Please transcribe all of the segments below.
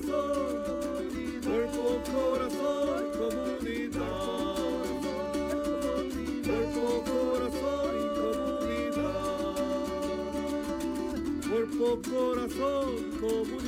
corazón, cuerpo, corazón, comunidad. Cuerpo, corazón comunidad. Cuerpo, corazón, comunidad.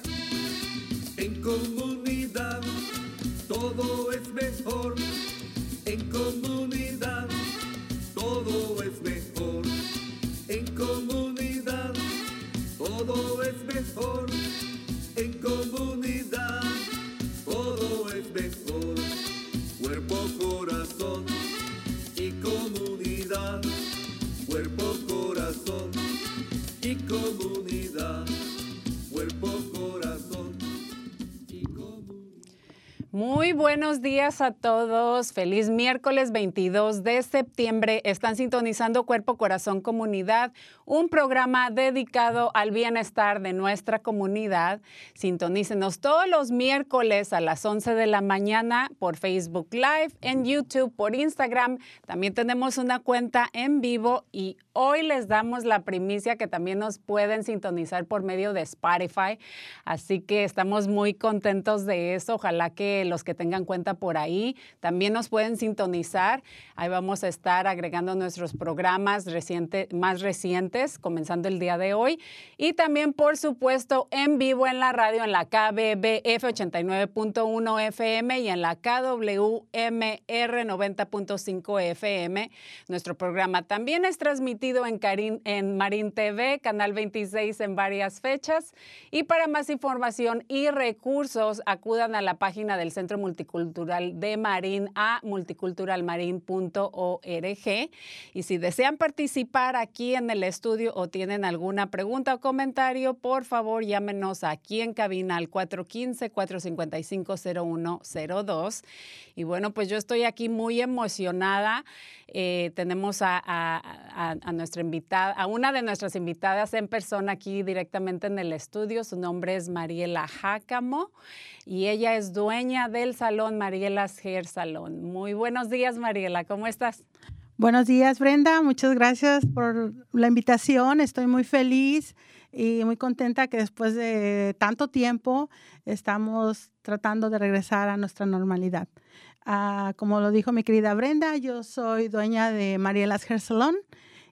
Muy buenos días a todos. Feliz miércoles 22 de septiembre. Están sintonizando Cuerpo Corazón Comunidad, un programa dedicado al bienestar de nuestra comunidad. Sintonícenos todos los miércoles a las 11 de la mañana por Facebook Live, en YouTube, por Instagram. También tenemos una cuenta en vivo y hoy les damos la primicia que también nos pueden sintonizar por medio de Spotify. Así que estamos muy contentos de eso. Ojalá que los que tengan cuenta por ahí también nos pueden sintonizar. Ahí vamos a estar agregando nuestros programas reciente, más recientes, comenzando el día de hoy. Y también, por supuesto, en vivo en la radio, en la KBBF 89.1 FM y en la KWMR 90.5 FM. Nuestro programa también es transmitido en, Carin, en Marín TV, Canal 26 en varias fechas. Y para más información y recursos, acudan a la página del Centro Multicultural de Marín a multiculturalmarin.org. Y si desean participar aquí en el estudio o tienen alguna pregunta o comentario, por favor llámenos aquí en cabina al 415-455-0102. Y bueno, pues yo estoy aquí muy emocionada. Eh, tenemos a, nuestra invitada, a una de nuestras invitadas en persona aquí directamente en el estudio. Su nombre es Mariela Jácamo y ella es dueña del salón Mariela's Hair Salon. Muy buenos días, Mariela, ¿cómo estás? Buenos días, Brenda. Muchas gracias por la invitación. Estoy muy feliz y muy contenta que después de tanto tiempo estamos tratando de regresar a nuestra normalidad. Uh, como lo dijo mi querida Brenda, yo soy dueña de Mariela's Hair Salon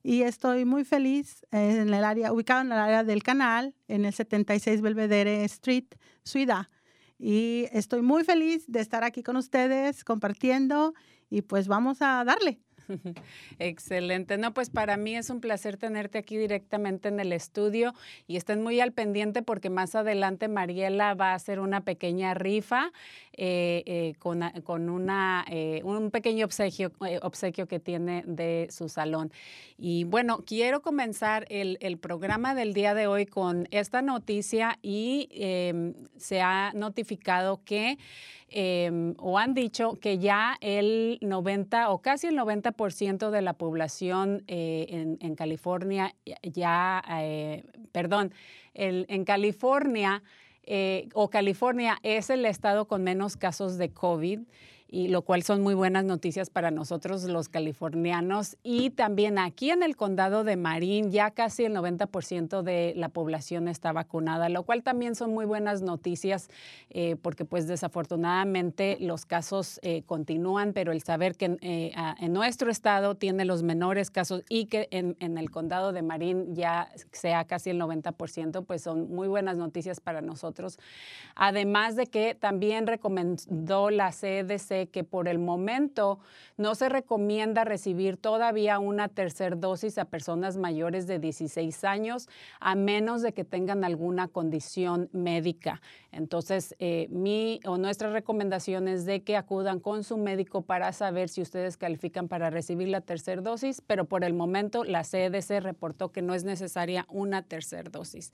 y estoy muy feliz en el área, ubicado en el área del canal, en el 76 Belvedere Street, Suida. Y estoy muy feliz de estar aquí con ustedes compartiendo y pues vamos a darle. Excelente. No, pues para mí es un placer tenerte aquí directamente en el estudio y estén muy al pendiente porque más adelante Mariela va a hacer una pequeña rifa eh, eh, con, con una, eh, un pequeño obsequio, obsequio que tiene de su salón. Y bueno, quiero comenzar el, el programa del día de hoy con esta noticia y em, se ha notificado que eh, o han dicho que ya el 90 o casi el 90% de la población eh, en, California ya, eh, perdón, el, en California o California es el estado con menos casos de COVID y lo cual son muy buenas noticias para nosotros los californianos. Y también aquí en el condado de Marín ya casi el 90% de la población está vacunada, lo cual también son muy buenas noticias eh, porque pues desafortunadamente los casos eh, continúan, pero el saber que eh, en nuestro estado tiene los menores casos y que en, en el condado de Marín ya sea casi el 90%, pues son muy buenas noticias para nosotros. Además de que también recomendó la CDC que por el momento no se recomienda recibir todavía una tercera dosis a personas mayores de 16 años, a menos de que tengan alguna condición médica. Entonces, eh, mi o nuestra recomendación es de que acudan con su médico para saber si ustedes califican para recibir la tercera dosis, pero por el momento la CDC reportó que no es necesaria una tercera dosis.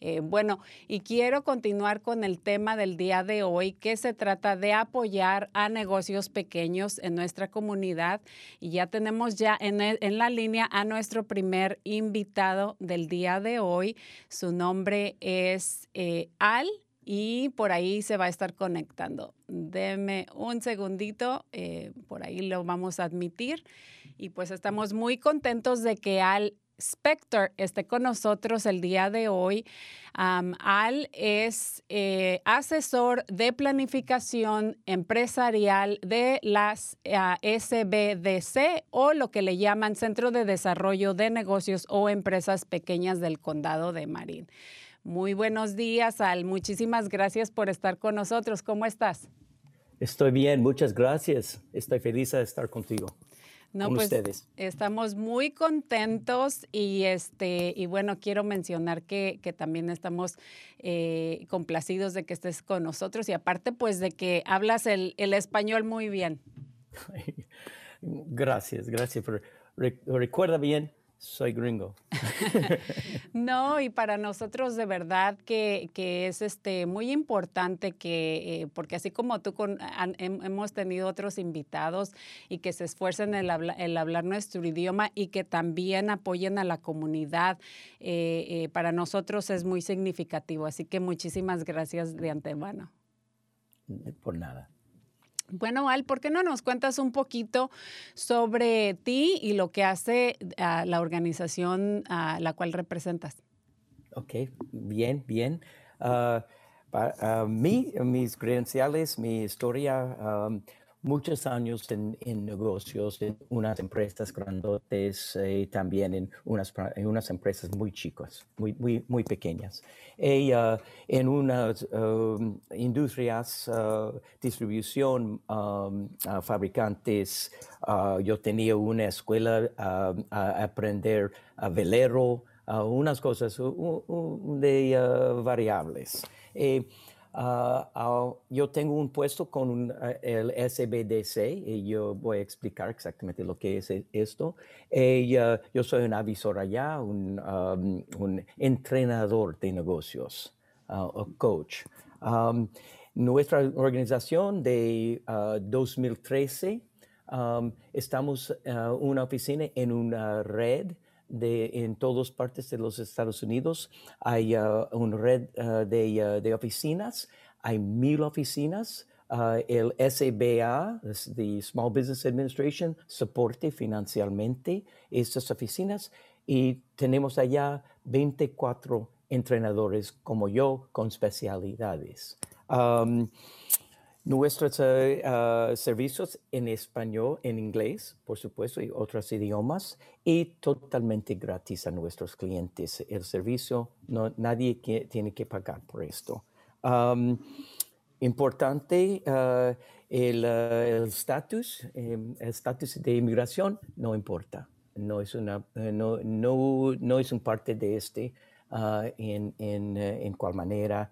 Eh, bueno, y quiero continuar con el tema del día de hoy, que se trata de apoyar a negocios pequeños en nuestra comunidad. Y ya tenemos ya en, en la línea a nuestro primer invitado del día de hoy. Su nombre es eh, Al y por ahí se va a estar conectando. Deme un segundito, eh, por ahí lo vamos a admitir. Y pues estamos muy contentos de que Al Spector esté con nosotros el día de hoy. Al es eh, asesor de planificación empresarial de las ah, SBDC o lo que le llaman Centro de Desarrollo de Negocios o Empresas Pequeñas del Condado de Marín. Muy buenos días, Al. Muchísimas gracias por estar con nosotros. ¿Cómo estás? Estoy bien, muchas gracias. Estoy feliz de estar contigo. No, pues ustedes. estamos muy contentos y este y bueno quiero mencionar que, también estamos eh, complacidos de que estés con nosotros y aparte pues de que hablas el, español muy bien. Gracias, gracias. recuerda bien soy gringo. no, y para nosotros de verdad que, es este, muy importante que, eh, porque así como tú con, hemos tenido otros invitados y que se esfuercen en el, hablar nuestro idioma y que también apoyen a la comunidad, eh, eh, para nosotros es muy significativo. Así que muchísimas gracias de antemano. Por nada. Bueno, Al, ¿por qué no nos cuentas un poquito sobre ti y lo que hace ah, la organización a la cual representas? Ok, bien, bien. Ah, para mí, mis credenciales, mi historia, muchos años en, negocios, en unas empresas grandotes eh, también en unas, en unas empresas muy chicas, muy, muy, muy pequeñas. Y, en unas um, industrias, uh, distribución, um, fabricantes, yo tenía una escuela a aprender a velero, unas cosas de variables. Eh, Ah, yo tengo un puesto con eh, el SBDC y yo voy a explicar exactamente lo que es esto. Y, uh, yo soy un avisor allá, un, um, un entrenador de negocios uh, coach. Um, nuestra organización de 2013 um, estamos uh, una oficina en una red de, en todas partes de los Estados Unidos. Hay uh, una red de, uh, de, oficinas, hay mil oficinas. el SBA, the Small Business Administration, soporte financieramente estas oficinas y tenemos allá 24 entrenadores como yo con especialidades. Nuestros ah, servicios en español, en inglés, por supuesto, y otros idiomas, y totalmente gratis a nuestros clientes. El servicio, no, nadie tiene que pagar por esto. importante, ah, el estatus, em, el estatus de inmigración no importa. No es, una, no, no, no es un parte de este en, en, eh, en cual manera.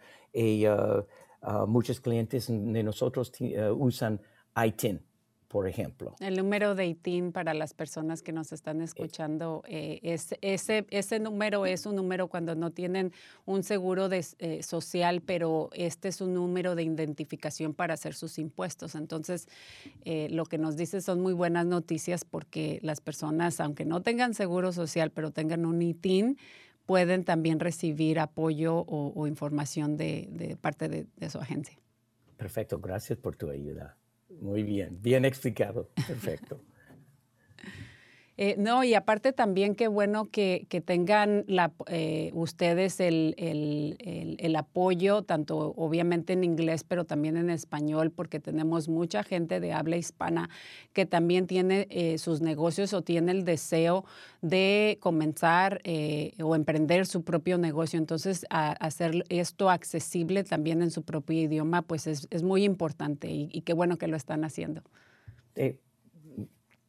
Ah, muchos clientes de nosotros eh, usan ITIN, por ejemplo. El número de ITIN para las personas que nos están eh. escuchando, eh, es, ese, ese número es un número cuando no tienen un seguro de, social, pero este es un número de identificación para hacer sus impuestos. Entonces, lo que nos dice son muy buenas noticias porque las personas, aunque no tengan seguro social, pero tengan un ITIN, pueden también recibir apoyo o, información de, parte de, su agencia. Perfecto, gracias por tu ayuda. Muy bien, bien explicado. Perfecto. Eh, no, y aparte también qué bueno que, tengan la, eh, ustedes el, apoyo, tanto obviamente en inglés, pero también en español, porque tenemos mucha gente de habla hispana que también tiene eh, sus negocios o tiene el deseo de comenzar o emprender su propio negocio. Entonces, hacer esto accesible también en su propio idioma, pues es, muy importante y, qué bueno que lo están haciendo.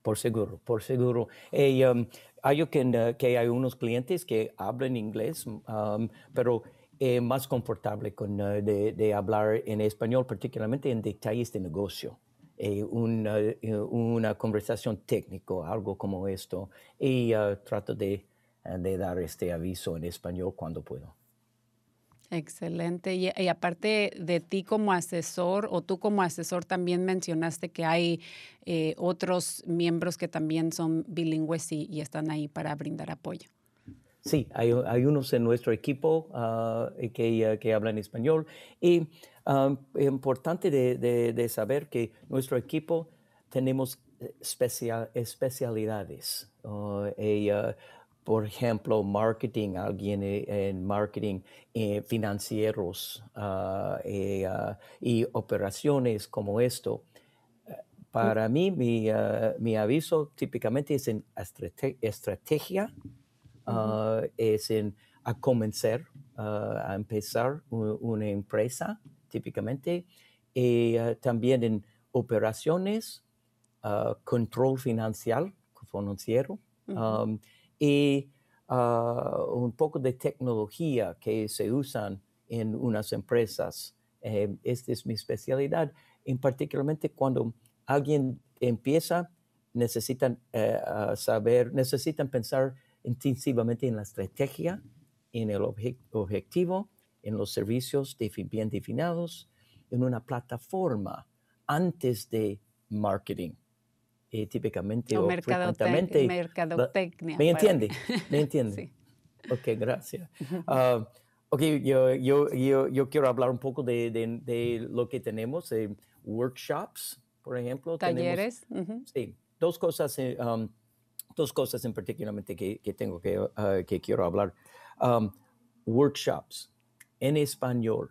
Por seguro, por seguro. Um, hay que, que, hay unos clientes que hablan inglés, um, pero es más confortable con, uh, de, hablar en español, particularmente en detalles de negocio. Eh, una, eh, una, conversación técnica, algo como esto. Y uh, trato de, de dar este aviso en español cuando puedo. Excelente. Y, aparte de ti como asesor o tú como asesor también mencionaste que hay eh, otros miembros que también son bilingües y, están ahí para brindar apoyo. Sí, hay, unos en nuestro equipo ah, que, que, hablan español y ah, importante de, saber que nuestro equipo tenemos especial, especialidades. Uh, por ejemplo, marketing, alguien e, en marketing eh, financieros ah, eh, ah, y operaciones como esto. Para mí, mi, ah, mi, aviso típicamente es en estrategia, es en a comenzar, a empezar una empresa, típicamente, y también en operaciones, control financiero, financiero y ah, un poco de tecnología que se usan en unas empresas. Eh, esta es mi especialidad, en particularmente cuando alguien empieza, necesitan eh, saber, necesitan pensar intensivamente en la estrategia, en el objetivo, en los servicios bien definidos, en una plataforma antes de marketing. Eh, típicamente o, mercadotecnia. ¿Me entiende? ¿Me entiende? sí. Ok, gracias. Uh, ok, yo, yo, yo, yo, quiero hablar un poco de, de, de lo que tenemos, eh, workshops, por ejemplo. Talleres. Sí, dos cosas, eh, um, dos cosas en particularmente que, que tengo que, uh, que quiero hablar. Um, workshops en español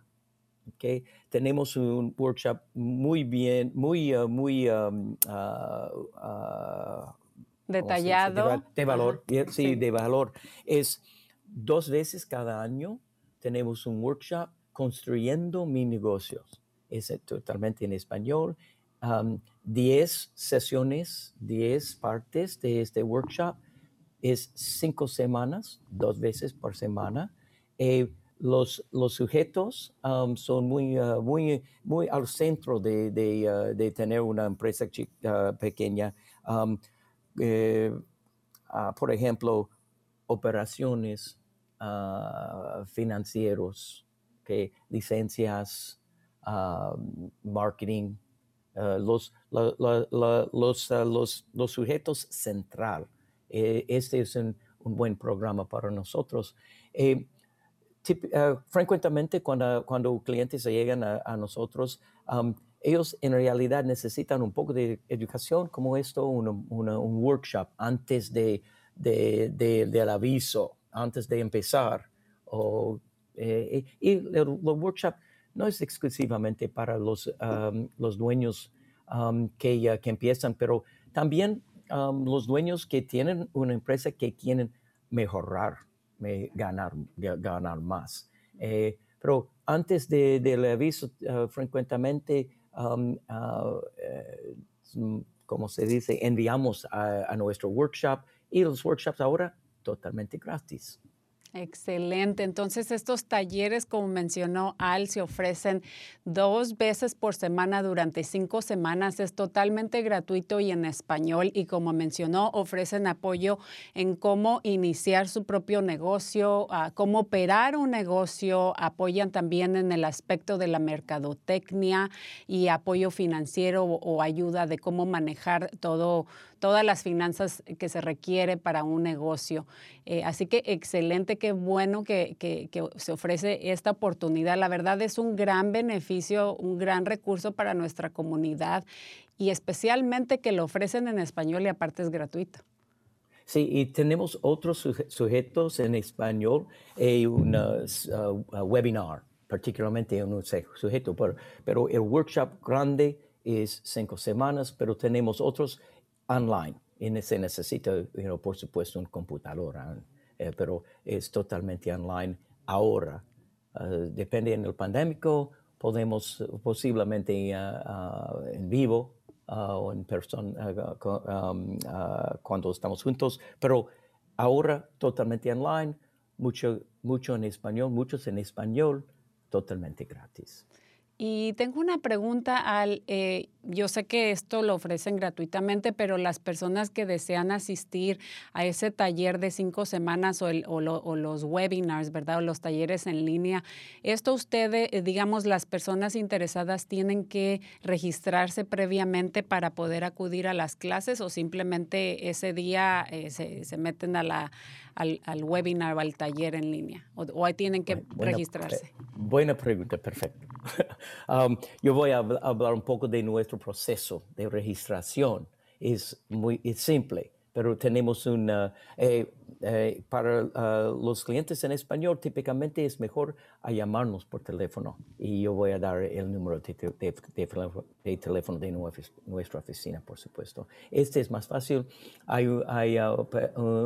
Okay. Tenemos un workshop muy bien, muy, uh, muy um, uh, uh, detallado. De, valor, sí, de valor. Es dos veces cada año tenemos un workshop construyendo mi negocios. Es totalmente en español. Um, diez sesiones, diez partes de este workshop. Es cinco semanas, dos veces por semana. Eh, los, los sujetos um, son muy, uh, muy, muy al centro de, de, uh, de tener una empresa chica, pequeña. Um, eh, uh, por ejemplo, operaciones financieros, licencias, um, marketing, los, los, los, los, sujetos central. Eh, este es un, un, buen programa para nosotros. Eh, uh, frecuentemente cuando, cuando clientes llegan a, nosotros, ellos en realidad necesitan un poco de educación como esto, un workshop antes de, de, del aviso, antes de empezar. Eh, y el, workshop no es exclusivamente para los, los dueños que, que empiezan, pero también los dueños que tienen una empresa que quieren mejorar ganar, ganar más. Eh, pero antes del aviso, uh, frecuentemente, um, uh, como se dice, enviamos a nuestro workshop y los workshops ahora totalmente gratis. Excelente. Entonces, estos talleres, como mencionó Al, se ofrecen dos veces por semana durante cinco semanas. Es totalmente gratuito y en español. Y como mencionó, ofrecen apoyo en cómo iniciar su propio negocio, cómo operar un negocio. Apoyan también en el aspecto de la mercadotecnia y apoyo financiero o, ayuda de cómo manejar todo todas las finanzas que se requiere para un negocio. Eh, así que excelente, qué bueno que, que, se ofrece esta oportunidad. La verdad es un gran beneficio, un gran recurso para nuestra comunidad y especialmente que lo ofrecen en español y aparte es gratuito. Sí, y tenemos otros sujetos en español y un webinar, particularmente en un sujeto, pero, pero el workshop grande es cinco semanas, pero tenemos otros online y se necesita, por supuesto, un computador, eh, pero es totalmente online ahora. Uh, depende en el pandémico, podemos posiblemente en vivo o en persona um, cuando estamos juntos, pero ahora totalmente online, mucho, mucho en español, muchos en español, totalmente gratis. Y tengo una pregunta al, eh, yo sé que esto lo ofrecen gratuitamente, pero las personas que desean asistir a ese taller de cinco semanas o, el, o, los webinars, ¿verdad? O los talleres en línea, esto ustedes, eh, digamos, las personas interesadas tienen que registrarse previamente para poder acudir a las clases o simplemente ese día eh, se, se, meten a la, al, al, webinar o al taller en línea o, ahí tienen que registrarse. Buena pregunta, perfecto. Um, yo voy a hablar un poco de nuestro proceso de registración. Es muy simple, pero tenemos una... Eh, eh, para uh, los clientes en español, típicamente es mejor a llamarnos por teléfono y yo voy a dar el número de, teléfono de nuestra oficina, por supuesto. Este es más fácil. Hay, hay uh,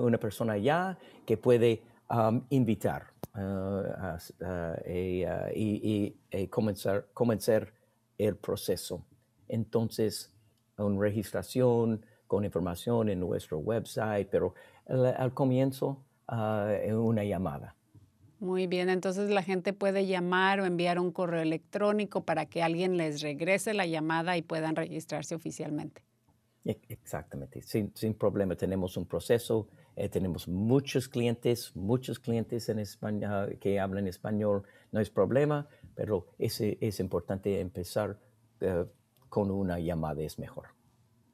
una persona allá que puede um, invitar uh, y, comenzar, comenzar el proceso. Entonces, una registración con información en nuestro website, pero al, comienzo uh, una llamada. Muy bien, entonces la gente puede llamar o enviar un correo electrónico para que alguien les regrese la llamada y puedan registrarse oficialmente. Exactamente, sin, sin problema. Tenemos un proceso, eh, tenemos muchos clientes, muchos clientes en español, que hablan español, no es problema, pero es, es importante empezar uh, con una llamada, es mejor.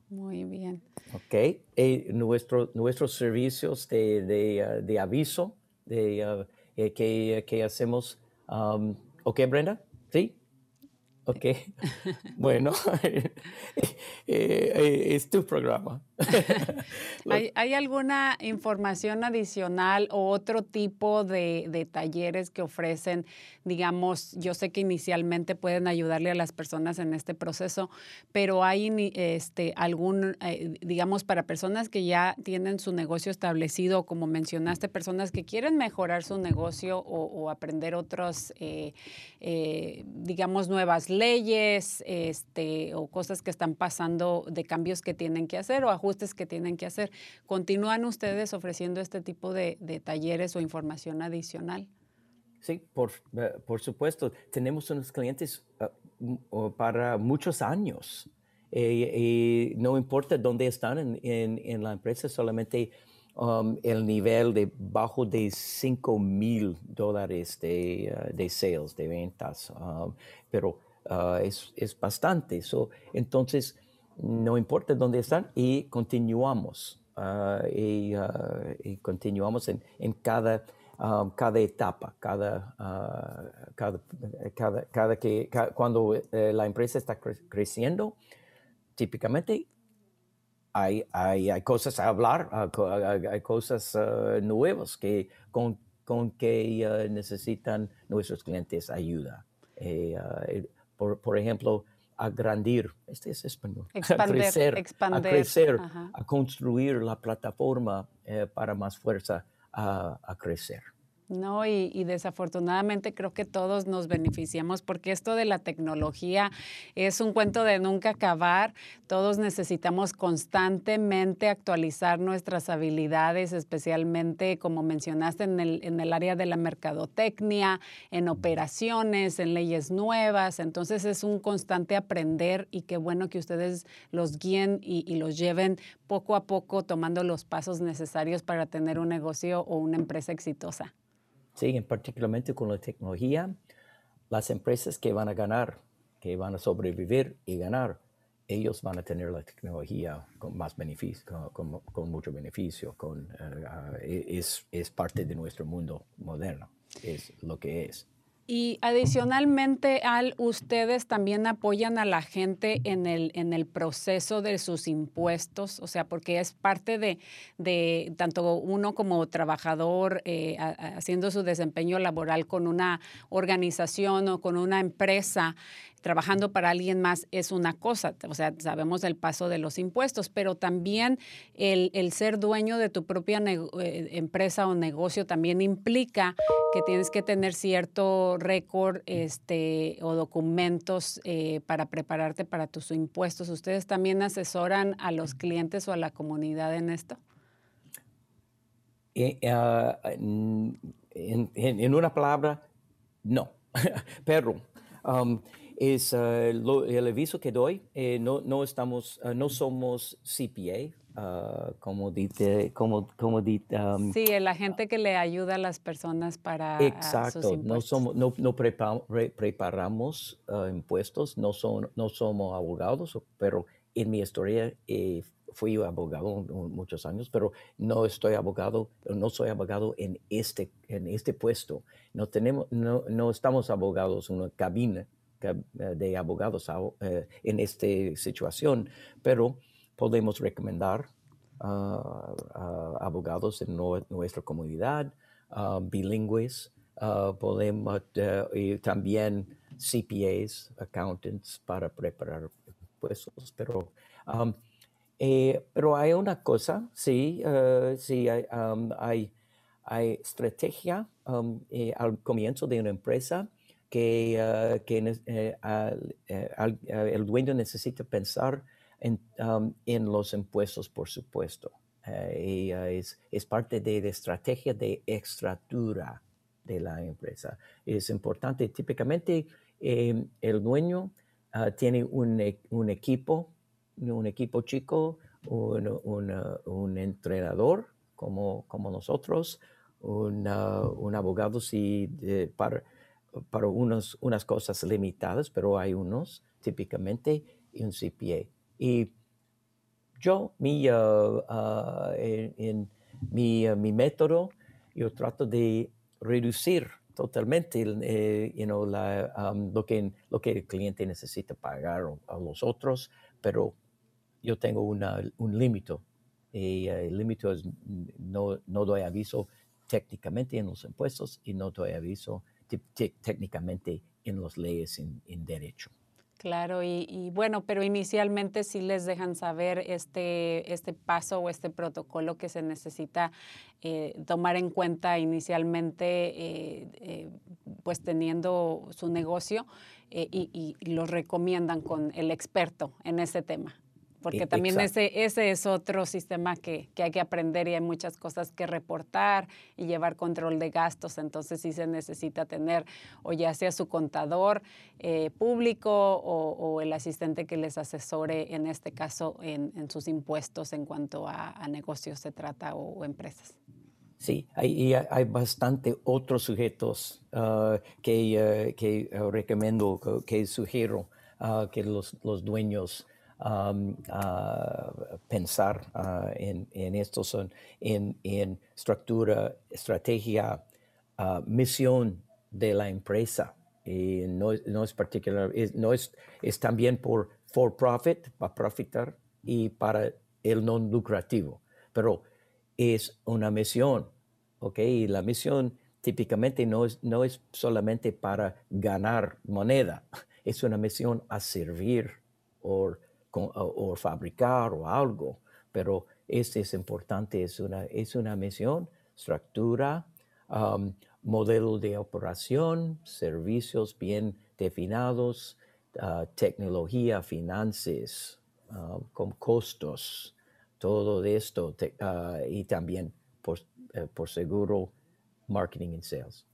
Muy bien. Ok. Eh, nuestro, nuestros servicios de, de, de aviso de, uh, eh, que, que, hacemos. Um, ok, Brenda? ¿Sí? Ok. bueno, eh, es tu programa. ¿Hay, alguna información adicional o otro tipo de, talleres que ofrecen? Digamos, yo sé que inicialmente pueden ayudarle a las personas en este proceso, pero hay este, algún, eh, digamos, para personas que ya tienen su negocio establecido, como mencionaste, personas que quieren mejorar su negocio o, aprender eh, eh, digamos, nuevas leyes este, o cosas que están pasando de cambios que tienen que hacer o ajustes que tienen que hacer. ¿Continúan ustedes ofreciendo este tipo de, talleres o información adicional? Sí, por, eh, por supuesto. Tenemos unos clientes ah, para muchos años. Eh, no importa dónde están en, en, la empresa, solamente um, el nivel de bajo de 5 mil dólares de, ah, de sales, de ventas. Um, pero ah, es, es, bastante. So, entonces, no importa dónde están y continuamos. Ah, ah, y, continuamos en, en cada, um, cada etapa, cada, uh, cada, cada, cada, que, cuando eh, la empresa está creciendo, típicamente hay, hay, cosas a hablar, hay, cosas nuevas que, con, con que necesitan nuestros clientes ayuda. Eh, por, por ejemplo, agrandir, este es español, a crecer, expander, a, crecer a construir la plataforma eh, para más fuerza a, a crecer. No, y, desafortunadamente creo que todos nos beneficiamos porque esto de la tecnología es un cuento de nunca acabar. Todos necesitamos constantemente actualizar nuestras habilidades, especialmente como mencionaste en el, en el área de la mercadotecnia, en operaciones, en leyes nuevas. Entonces es un constante aprender y qué bueno que ustedes los guíen y, y los lleven poco a poco tomando los pasos necesarios para tener un negocio o una empresa exitosa. Sí, particularmente con la tecnología, las empresas que van a ganar, que van a sobrevivir y ganar, ellos van a tener la tecnología con más beneficio, con, mucho beneficio, con, uh, es, es, parte de nuestro mundo moderno, es lo que es. Y adicionalmente, Al, ustedes también apoyan a la gente en el, en el proceso de sus impuestos, o sea, porque es parte de, de tanto uno como trabajador eh, haciendo su desempeño laboral con una organización o con una empresa trabajando para alguien más es una cosa, o sea, sabemos el paso de los impuestos, pero también el, ser dueño de tu propia eh, empresa o negocio también implica que tienes que tener cierto récord este, o documentos eh, para prepararte para tus impuestos. ¿Ustedes también asesoran a los clientes o a la comunidad en esto? Eh, ah, en, en, una palabra, no, pero... Um, es uh, el aviso que doy. Eh, no, no, estamos, uh, no somos CPA, uh, como dice, como, como um, sí, la gente que le ayuda a las personas para exacto. no somos, no, no preparamos impuestos, no son, no somos abogados, pero en mi historia eh, fui abogado muchos años, pero no estoy abogado, no soy abogado en este, en este puesto. No tenemos, no, no estamos abogados en una cabina de abogados eh, en esta situación, pero podemos recomendar a abogados en nuestra comunidad, bilingües, podemos y también CPAs, accountants para preparar puestos, pero um, eh, pero hay una cosa, sí, sí hay, um, hay, hay, estrategia um, al comienzo de una empresa que, ah, eh, eh, el dueño necesita pensar en, en, los impuestos, por supuesto. Eh, ah, es, es, parte de la estrategia de extratura de la empresa. Es importante, típicamente em, el dueño ah, tiene un, e, un, equipo, un equipo chico, un, un entrenador como, como nosotros, un, abogado si, para, para unos, unas cosas limitadas, pero hay unos típicamente un CPA. Y yo, mi, uh, uh, en, mi, uh, mi, método, yo trato de reducir totalmente eh, um, lo, que, lo que el cliente necesita pagar a los otros, pero yo tengo una, un límite. Y el límite es no, no doy aviso técnicamente en los impuestos y no doy aviso técnicamente en las leyes en, derecho. Claro, y, bueno, pero inicialmente sí les dejan saber este, este paso o este protocolo que se necesita eh, tomar en cuenta inicialmente, eh, eh, pues teniendo su negocio y, y, los recomiendan con el experto en ese tema porque también ese, ese es otro sistema que, que, hay que aprender y hay muchas cosas que reportar y llevar control de gastos, entonces sí se necesita tener o ya sea su contador eh, público o, el asistente que les asesore, en este caso, en, en sus impuestos en cuanto a, negocios se trata o, empresas. Sí, hay, hay bastante otros sujetos ah, que, uh, que uh, recomiendo, que sugiero uh, que los, los dueños pensar en, en, esto son en, estructura, estrategia, misión de la empresa. Y no, no es particular, no es, es también por for profit, para profitar y para el no lucrativo, pero es una misión, ¿ok? Y la misión típicamente no es, no es solamente para ganar moneda, es una misión a servir o o, fabricar o algo, pero este es importante, es una, es una misión, estructura, modelo de operación, servicios bien definidos, uh, tecnología, finanzas, uh, con costos, todo esto, uh, y también por, eh, por seguro, marketing y sales.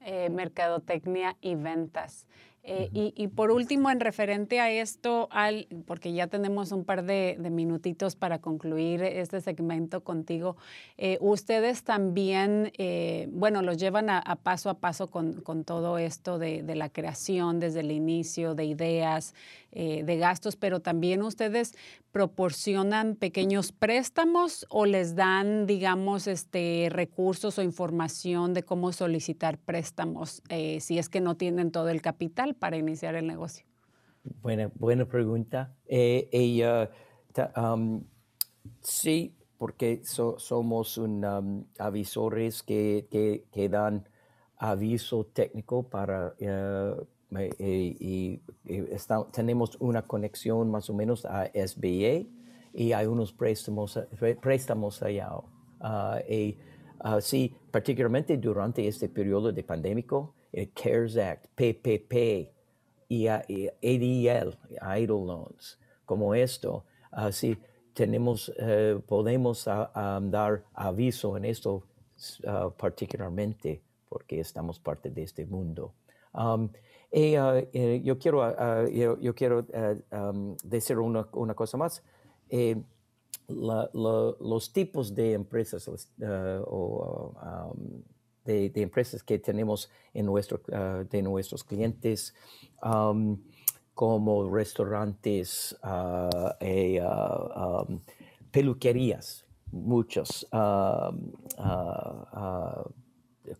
Eh, mercadotecnia y ventas. Eh, y, por último, en referente a esto, al, porque ya tenemos un par de, minutitos para concluir este segmento contigo, eh, ustedes también, bueno, los llevan a, paso a paso con, todo esto de, la creación desde el inicio, de ideas, eh, de gastos, pero también ustedes proporcionan pequeños préstamos o les dan, digamos, este, recursos o información de cómo solicitar préstamos eh, si es que no tienen todo el capital para iniciar el negocio. Buena, buena pregunta. Eh, sí, porque somos un, avisores que, que, dan aviso técnico para y, tenemos una conexión más o menos a SBA y hay unos préstamos, préstamos allá. Uh, y, uh, sí, particularmente durante este periodo de pandémico, el CARES Act, PPP y, ADL, Idle Loans, como esto, uh, sí, tenemos, podemos dar aviso en esto particularmente porque estamos parte de este mundo. Um, y, uh, eh, yo quiero, uh, yo, yo, quiero uh, um, decir una, una, cosa más. Eh, la, la, los tipos de empresas o um, de, de, empresas que tenemos en nuestro, de nuestros clientes, um, como restaurantes, e, um, peluquerías, muchos,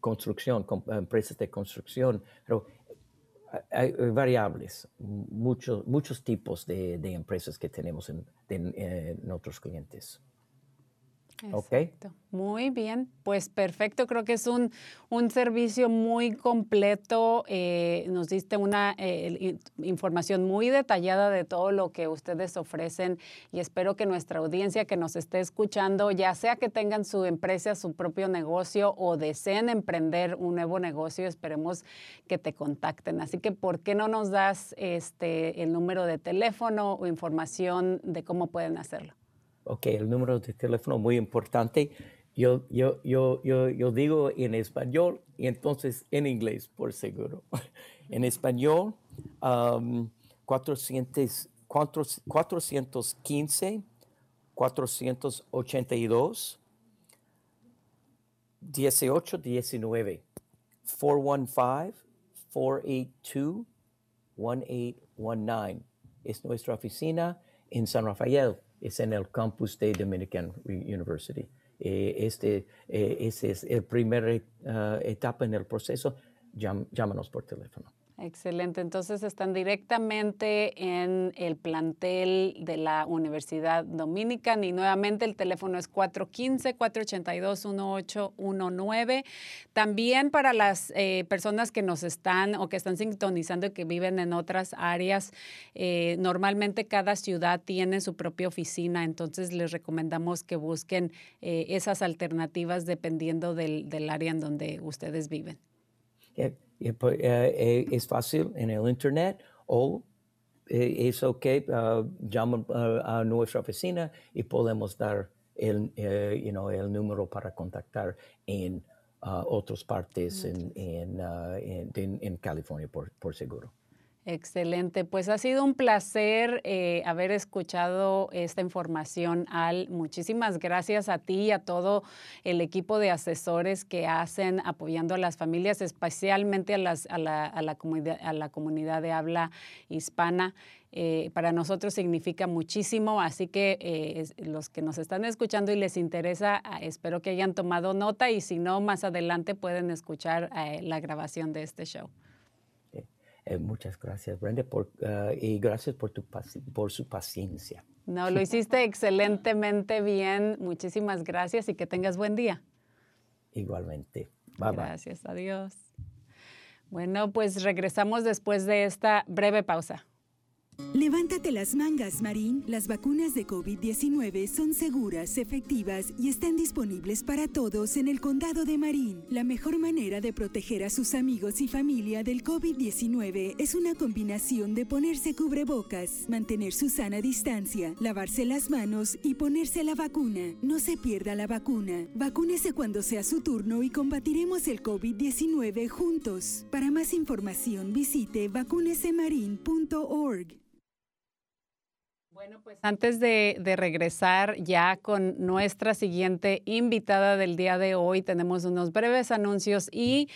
construcción, empresas de construcción, pero hay variables, muchos, muchos tipos de, de empresas que tenemos en, otros clientes. Exacto. Muy bien, pues perfecto. Creo que es un, un servicio muy completo. Eh, nos diste una eh, información muy detallada de todo lo que ustedes ofrecen y espero que nuestra audiencia que nos esté escuchando, ya sea que tengan su empresa, su propio negocio o deseen emprender un nuevo negocio, esperemos que te contacten. Así que, ¿por qué no nos das este, el número de teléfono o información de cómo pueden hacerlo? Ok, el número de teléfono muy importante. Yo, yo, yo, yo, yo digo en español y entonces en inglés, por seguro. en español, um, 400, 415, 482, 1819, 415, 482, 1819. Es nuestra oficina en San Rafael es en el campus de Dominican University. Eh, este, eh, es el primer eh, etapa en el proceso. llámanos por teléfono. Excelente. Entonces están directamente en el plantel de la Universidad Dominican y nuevamente el teléfono es 415-482-1819. También para las eh, personas que nos están o que están sintonizando y que viven en otras áreas, eh, normalmente cada ciudad tiene su propia oficina, entonces les recomendamos que busquen eh, esas alternativas dependiendo del, área en donde ustedes viven. Es fácil en el internet o eh, es ok, uh, llaman a nuestra oficina y podemos dar el, you know, el número para contactar en uh, otras partes en, en, uh, en, en California, por, por seguro. Excelente, pues ha sido un placer eh, haber escuchado esta información, Al. Muchísimas gracias a ti y a todo el equipo de asesores que hacen apoyando a las familias, especialmente a, las, a, la, a, a la comunidad de habla hispana. Eh, para nosotros significa muchísimo, así que eh, los que nos están escuchando y les interesa, ah, espero que hayan tomado nota y si no, más adelante pueden escuchar la grabación de este show. Eh, muchas gracias, Brenda, por, uh, y gracias por, tu por su paciencia. No, lo hiciste excelentemente bien. Muchísimas gracias y que tengas buen día. Igualmente. Bye, gracias, adiós. Bueno, pues regresamos después de esta breve pausa. Levántate las mangas, Marín. Las vacunas de COVID-19 son seguras, efectivas y están disponibles para todos en el condado de Marín. La mejor manera de proteger a sus amigos y familia del COVID-19 es una combinación de ponerse cubrebocas, mantener su sana distancia, lavarse las manos y ponerse la vacuna. No se pierda la vacuna. Vacúnese cuando sea su turno y combatiremos el COVID-19 juntos. Para más información visite vacunesemarin.org. Bueno, pues antes de, regresar ya con nuestra siguiente invitada del día de hoy, tenemos unos breves anuncios y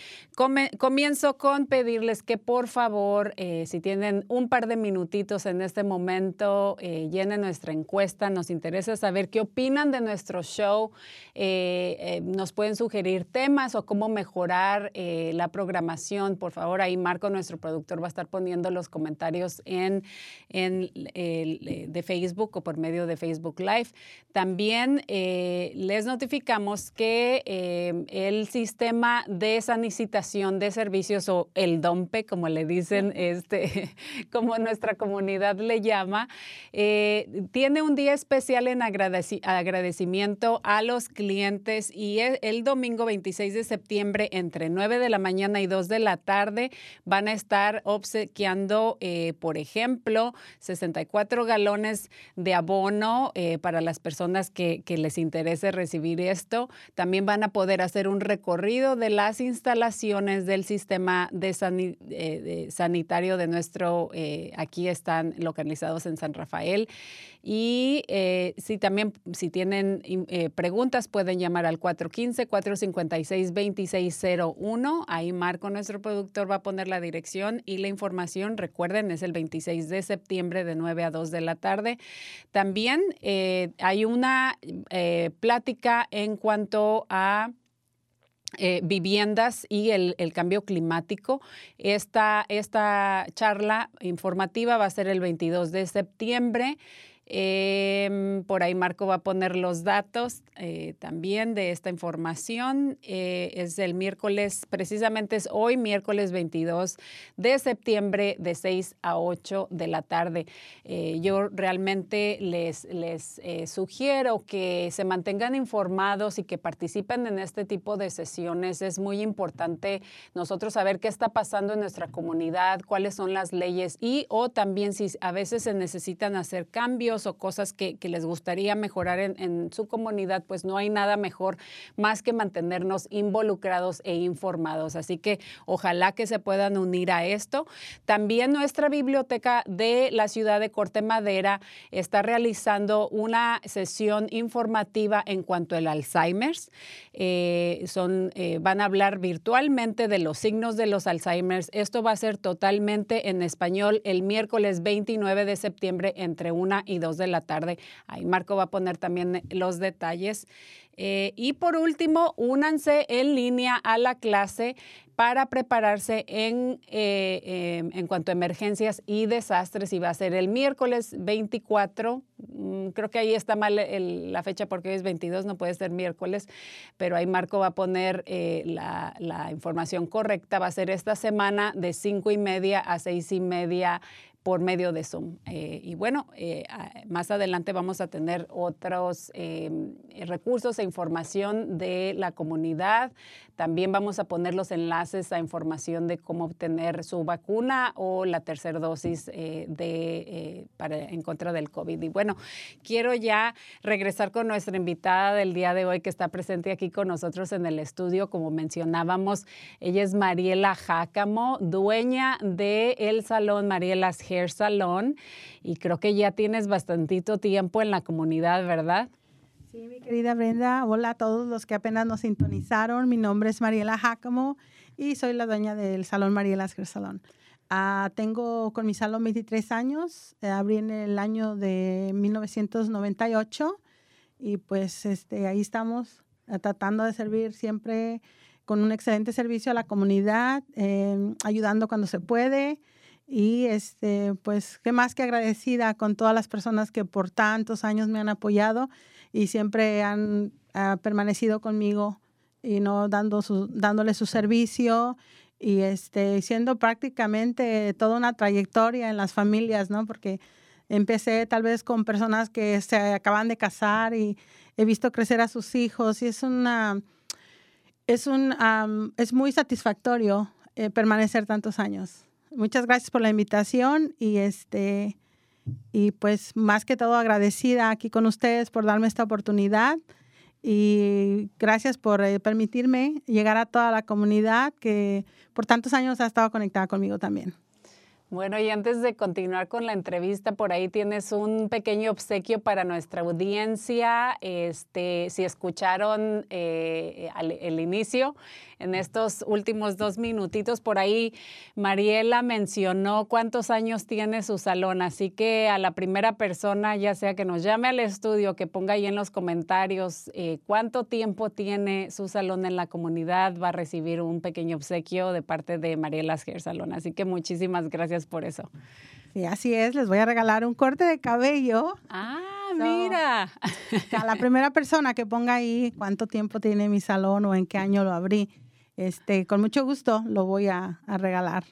comienzo con pedirles que por favor, eh, si tienen un par de minutitos en este momento, eh, llenen nuestra encuesta. Nos interesa saber qué opinan de nuestro show. Eh, nos pueden sugerir temas o cómo mejorar la programación. Por favor, ahí Marco, nuestro productor, va a estar poniendo los comentarios en, en el de Facebook o por medio de Facebook Live. También eh, les notificamos que eh, el sistema de sanitación de servicios o el DOMPE, como le dicen, este, como nuestra comunidad le llama, eh, tiene un día especial en agradecimiento a los clientes y el, el domingo 26 de septiembre entre 9 de la mañana y 2 de la tarde van a estar obsequiando, por ejemplo, 64 galones de abono eh, para las personas que, les interese recibir esto. También van a poder hacer un recorrido de las instalaciones del sistema eh, sanitario de nuestro, eh, aquí están localizados en San Rafael. Y eh, si también, si tienen eh, preguntas, pueden llamar al 415-456-2601. Ahí Marco, nuestro productor, va a poner la dirección y la información. Recuerden, es el 26 de septiembre de 9 a 2 de la tarde. También eh, hay una plática en cuanto a... viviendas y el, el, cambio climático. Esta, esta charla informativa va a ser el 22 de septiembre. Em, por ahí Marco va a poner los datos eh, también de esta información. Eh, es el miércoles, precisamente es hoy, miércoles 22 de septiembre, de 6 a 8 de la tarde. Eh, yo realmente les, les sugiero que se mantengan informados y que participen en este tipo de sesiones. Es muy importante nosotros saber qué está pasando en nuestra comunidad, cuáles son las leyes y o también si a veces se necesitan hacer cambios o cosas que, les gustaría mejorar en, su comunidad, pues no hay nada mejor más que mantenernos involucrados e informados. Así que ojalá que se puedan unir a esto. También nuestra biblioteca de la ciudad de Corte Madera está realizando una sesión informativa en cuanto al Alzheimer's. Eh, son, eh, van a hablar virtualmente de los signos de los Alzheimer's. Esto va a ser totalmente en español el miércoles 29 de septiembre entre 1 y 2 de la tarde. Ahí Marco va a poner también los detalles. Eh, y por último, únanse en línea a la clase para prepararse en, eh, em, en cuanto a emergencias y desastres. Y va a ser el miércoles 24. Mm, creo que ahí está mal la fecha porque hoy es 22, no puede ser miércoles, pero ahí Marco va a poner eh, la, la información correcta. Va a ser esta semana de 5 y media a 6 y media por medio de Zoom. Eh, y bueno, eh, más adelante vamos a tener otros eh, recursos e información de la comunidad. También vamos a poner los enlaces a información de cómo obtener su vacuna o la tercera dosis de, para, en contra del COVID. Y bueno, quiero ya regresar con nuestra invitada del día de hoy que está presente aquí con nosotros en el estudio. Como mencionábamos, ella es Mariela Jácamo, dueña del el Salón Mariela's Salón y creo que ya tienes bastantito tiempo en la comunidad, ¿verdad? Sí, mi querida Brenda. Hola a todos los que apenas nos sintonizaron. Mi nombre es Mariela Jacamo y soy la dueña del Salón Mariela's Hair Salon. Ah, tengo con mi salón 23 años, eh, abrí en el año de 1998 y pues este, ahí estamos eh, tratando de servir siempre con un excelente servicio a la comunidad, eh, ayudando cuando se puede, y este, pues, qué más que agradecida con todas las personas que por tantos años me han apoyado y siempre han permanecido conmigo y no dando su, dándole su servicio y este, siendo prácticamente toda una trayectoria en las familias, ¿no? Porque empecé tal vez con personas que se acaban de casar y he visto crecer a sus hijos y es una, es un, es muy satisfactorio eh, permanecer tantos años muchas gracias por la invitación y este y pues más que todo agradecida aquí con ustedes por darme esta oportunidad y gracias por eh, permitirme llegar a toda la comunidad que por tantos años ha estado conectada conmigo también. Bueno, y antes de continuar con la entrevista, por ahí tienes un pequeño obsequio para nuestra audiencia. Este, si escucharon eh, el inicio, en estos últimos dos minutitos, por ahí Mariela mencionó cuántos años tiene su salón, así que a la primera persona, ya sea que nos llame al estudio, que ponga ahí en los comentarios eh, cuánto tiempo tiene su salón en la comunidad, va a recibir un pequeño obsequio de parte de Mariela Hair Salón. Así que muchísimas gracias por eso. Sí, así es, les voy a regalar un corte de cabello. Ah, mira. A la primera persona que ponga ahí cuánto tiempo tiene mi salón o en qué año lo abrí este, con mucho gusto lo voy a, regalar.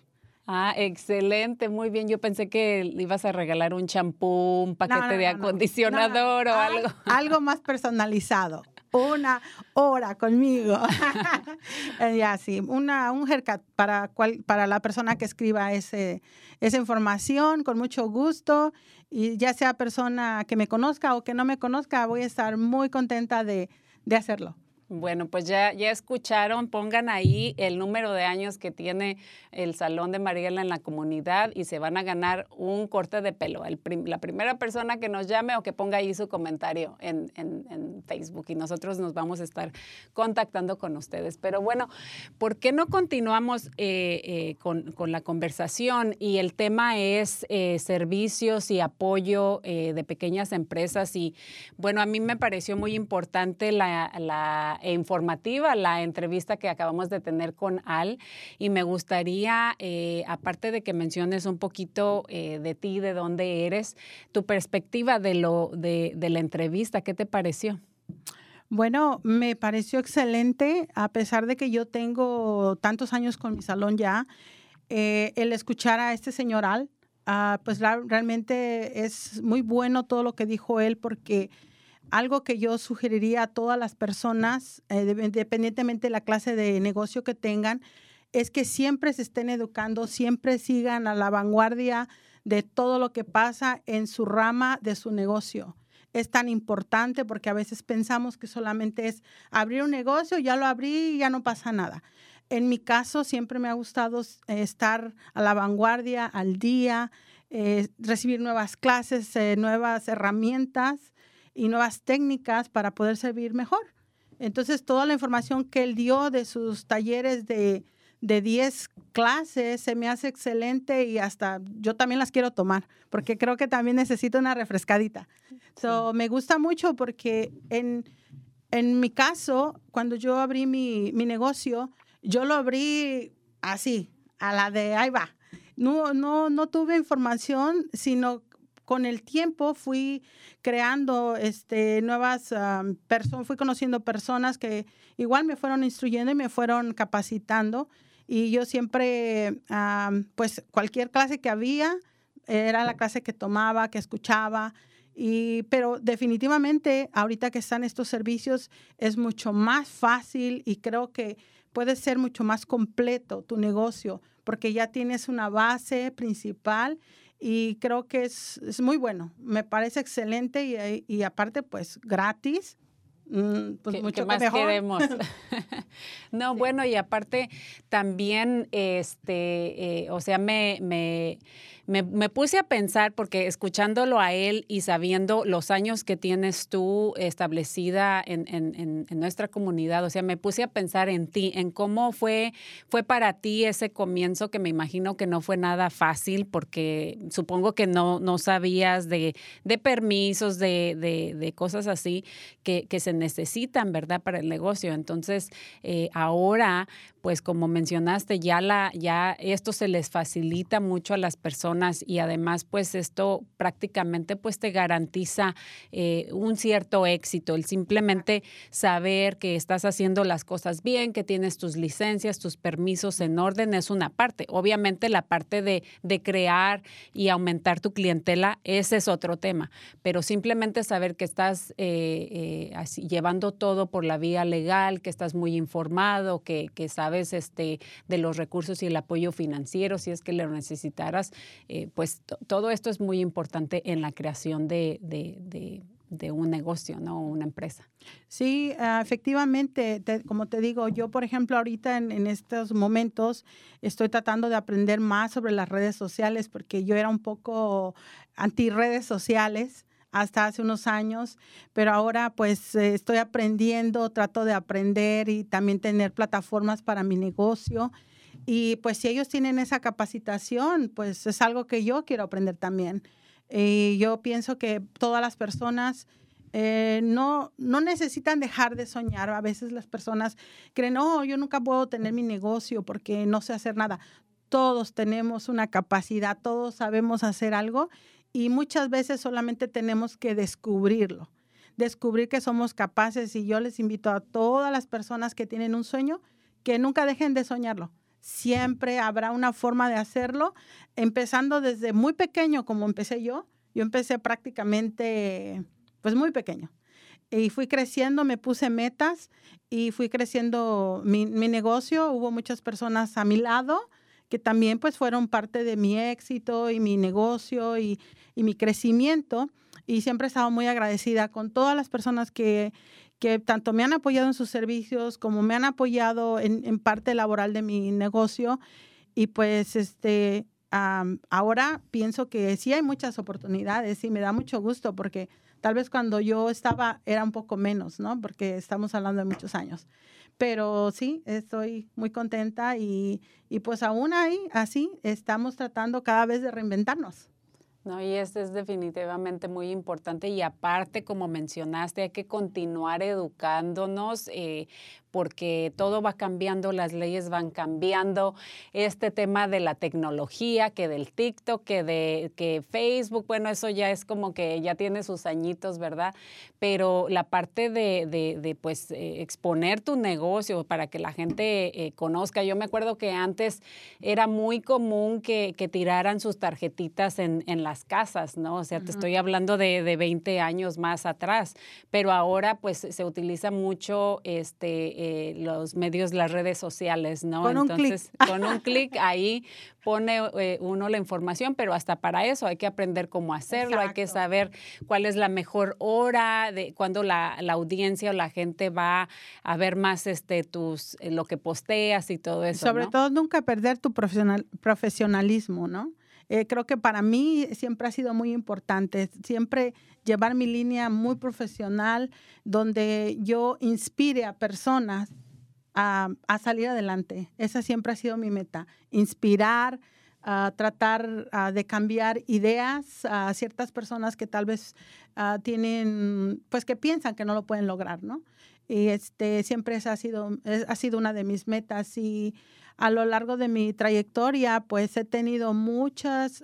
Ah, excelente, muy bien. Yo pensé que ibas a regalar un champú, un paquete de acondicionador o algo. Algo más personalizado. Una hora conmigo. ya sí, una, un haircut para, cual, para la persona que escriba ese, esa información, con mucho gusto. Y ya sea persona que me conozca o que no me conozca, voy a estar muy contenta de hacerlo. Bueno, pues ya, ya escucharon, pongan ahí el número de años que tiene el Salón de Mariela en la comunidad y se van a ganar un corte de pelo. la primera persona que nos llame o que ponga ahí su comentario en, Facebook y nosotros nos vamos a estar contactando con ustedes. Pero bueno, ¿por qué no continuamos eh, eh, con, la conversación? Y el tema es eh, servicios y apoyo de pequeñas empresas. Y bueno, a mí me pareció muy importante la e informativa la entrevista que acabamos de tener con Al. Y me gustaría, eh, aparte de que menciones un poquito eh, de ti, de dónde eres, tu perspectiva de, lo, de, la entrevista, ¿qué te pareció? Bueno, me pareció excelente, a pesar de que yo tengo tantos años con mi salón ya, eh, el escuchar a este señor Al, ah, pues realmente es muy bueno todo lo que dijo él porque algo que yo sugeriría a todas las personas, eh, independientemente de la clase de negocio que tengan, es que siempre se estén educando, siempre sigan a la vanguardia de todo lo que pasa en su rama de su negocio. Es tan importante porque a veces pensamos que solamente es abrir un negocio, ya lo abrí y ya no pasa nada. En mi caso, siempre me ha gustado eh, estar a la vanguardia, al día, eh, recibir nuevas clases, nuevas herramientas y nuevas técnicas para poder servir mejor. Entonces, toda la información que él dio de sus talleres de, de 10 clases se me hace excelente y hasta yo también las quiero tomar porque creo que también necesito una refrescadita. So, me gusta mucho porque en, en mi caso, cuando yo abrí mi, mi, negocio, yo lo abrí así, a la de ahí va. No, no, no tuve información, sino con el tiempo fui creando este, nuevas personas, fui conociendo personas que igual me fueron instruyendo y me fueron capacitando. Y yo siempre, pues cualquier clase que había, era la clase que tomaba, que escuchaba. Y, pero definitivamente, ahorita que están estos servicios, es mucho más fácil y creo que puede ser mucho más completo tu negocio porque ya tienes una base principal y creo que es, es muy bueno. Me parece excelente y, y aparte, pues gratis. Mm, pues mucho más queremos. no, bueno, y aparte también, este, eh, o sea, me, me me, puse a pensar, porque escuchándolo a él y sabiendo los años que tienes tú establecida en, nuestra comunidad, o sea, me puse a pensar en ti, en cómo fue, fue para ti ese comienzo, que me imagino que no fue nada fácil, porque supongo que no, no sabías de, permisos, de, cosas así que, se necesitan, ¿verdad?, para el negocio. Entonces, eh, ahora, pues como mencionaste, ya, la, ya esto se les facilita mucho a las personas y además pues esto prácticamente pues te garantiza eh, un cierto éxito, el simplemente saber que estás haciendo las cosas bien, que tienes tus licencias, tus permisos en orden es una parte. Obviamente la parte de, de crear y aumentar tu clientela, ese es otro tema, pero simplemente saber que estás eh, eh, llevando todo por la vía legal, que estás muy informado, que, que sabes este, de los recursos y el apoyo financiero, si es que lo necesitaras, eh, pues todo esto es muy importante en la creación de, de un negocio, ¿no? Una empresa. Sí, ah, efectivamente, como te digo, yo por ejemplo ahorita en, estos momentos estoy tratando de aprender más sobre las redes sociales porque yo era un poco anti redes sociales hasta hace unos años, pero ahora pues eh, estoy aprendiendo, trato de aprender y también tener plataformas para mi negocio. Y pues si ellos tienen esa capacitación, pues es algo que yo quiero aprender también. Y yo pienso que todas las personas eh, no, no necesitan dejar de soñar. A veces las personas creen, no, yo nunca puedo tener mi negocio porque no sé hacer nada. Todos tenemos una capacidad, todos sabemos hacer algo y muchas veces solamente tenemos que descubrirlo, descubrir que somos capaces y yo les invito a todas las personas que tienen un sueño que nunca dejen de soñarlo. Siempre habrá una forma de hacerlo, empezando desde muy pequeño como empecé yo. Yo empecé prácticamente pues muy pequeño. Y fui creciendo, me puse metas y fui creciendo mi, mi negocio. Hubo muchas personas a mi lado que también pues fueron parte de mi éxito y mi negocio y, mi crecimiento. Y siempre he estado muy agradecida con todas las personas que, que tanto me han apoyado en sus servicios como me han apoyado en, en parte laboral de mi negocio. Y pues este, ahora pienso que sí hay muchas oportunidades y me da mucho gusto porque tal vez cuando yo estaba era un poco menos, ¿no? Porque estamos hablando de muchos años. Pero sí, estoy muy contenta y, y pues aún ahí, así, estamos tratando cada vez de reinventarnos. No, y esto es definitivamente muy importante y aparte, como mencionaste, hay que continuar educándonos eh, porque todo va cambiando, las leyes van cambiando, este tema de la tecnología, que del TikTok, que de que Facebook, bueno, eso ya es como que ya tiene sus añitos, ¿verdad? Pero la parte de, de, pues eh, exponer tu negocio para que la gente eh, conozca, yo me acuerdo que antes era muy común que, que tiraran sus tarjetitas en, en, las casas, ¿no? O sea, te estoy hablando de, de 20 años más atrás, pero ahora pues se utiliza mucho este eh, los medios, las redes sociales, ¿no? Con Entonces, un con un clic ahí pone eh, uno la información, pero hasta para eso hay que aprender cómo hacerlo, hay que saber cuál es la mejor hora, de cuando la, la, audiencia o la gente va a ver más este tus eh, lo que posteas y todo eso. Sobre todo nunca perder tu profesional, profesionalismo, ¿no? Eh, creo que para mí siempre ha sido muy importante, siempre llevar mi línea muy profesional, donde yo inspire a personas a, salir adelante. Esa siempre ha sido mi meta, inspirar, a tratar de cambiar ideas a ciertas personas que tal vez tienen, pues que piensan que no lo pueden lograr, ¿no? Y este, siempre esa ha sido, ha sido una de mis metas y a lo largo de mi trayectoria, pues he tenido muchas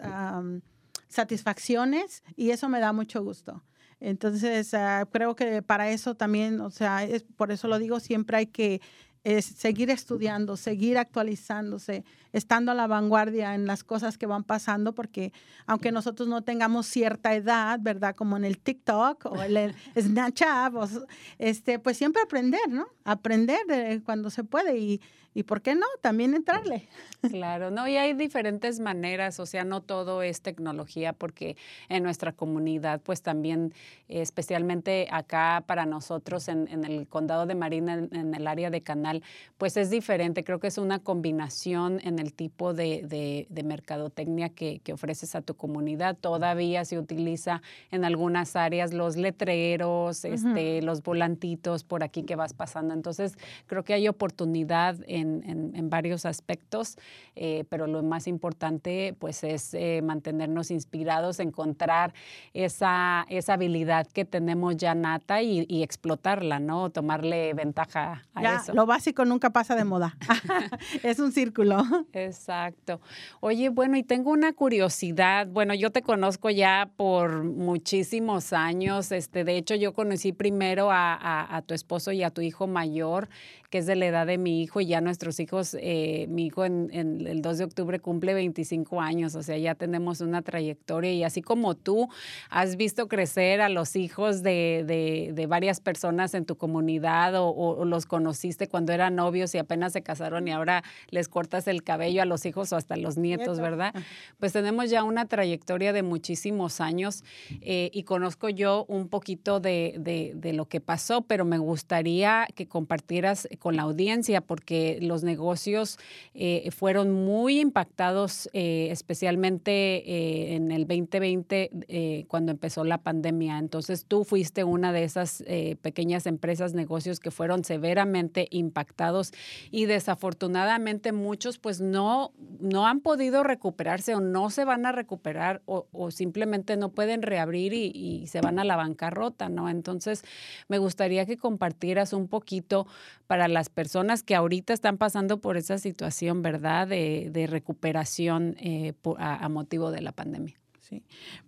satisfacciones y eso me da mucho gusto. Entonces, ah, creo que para eso también, o sea, es, por eso lo digo, siempre hay que es seguir estudiando, seguir actualizándose, estando a la vanguardia en las cosas que van pasando, porque aunque nosotros no tengamos cierta edad, ¿verdad? Como en el TikTok o el, Snapchat, pues, este, pues siempre aprender, ¿no? Aprender de cuando se puede y, y ¿por qué no? También entrarle. Claro, no, y hay diferentes maneras, o sea, no todo es tecnología, porque en nuestra comunidad, pues también, especialmente acá para nosotros en, en el condado de Marina, en, en el área de Canal, pues es diferente, creo que es una combinación en el tipo de, de, mercadotecnia que, que, ofreces a tu comunidad. Todavía se utiliza en algunas áreas los letreros, este, los volantitos por aquí que vas pasando. Entonces, creo que hay oportunidad en, en, varios aspectos, eh, pero lo más importante pues es eh, mantenernos inspirados, encontrar esa, esa habilidad que tenemos ya nata y, y explotarla, ¿no? Tomarle ventaja a ya, eso. Lo básico nunca pasa de moda. es un círculo. Exacto. Oye, bueno, y tengo una curiosidad. Bueno, yo te conozco ya por muchísimos años. Este, de hecho, yo conocí primero a, a, a tu esposo y a tu hijo mayor, que es de la edad de mi hijo, y ya nuestros hijos, eh, mi hijo en, en, el 2 de octubre cumple 25 años, o sea, ya tenemos una trayectoria y así como tú has visto crecer a los hijos de, de, de varias personas en tu comunidad o, o, los conociste cuando eran novios y apenas se casaron y ahora les cortas el cabello a los hijos o hasta a los nietos, ¿verdad? Pues tenemos ya una trayectoria de muchísimos años eh, y conozco yo un poquito de, de, lo que pasó, pero me gustaría que compartieras con la audiencia porque los negocios eh, fueron muy impactados, eh, especialmente en el 2020 cuando empezó la pandemia. Entonces tú fuiste una de esas pequeñas empresas, negocios que fueron severamente impactados y desafortunadamente muchos pues no, no han podido recuperarse o no se van a recuperar o, simplemente no pueden reabrir y, se van a la bancarrota, ¿no? Entonces me gustaría que compartieras un poquito para las personas que ahorita están pasando por esa situación, ¿verdad? De, recuperación eh, a, a motivo de la pandemia. Sí.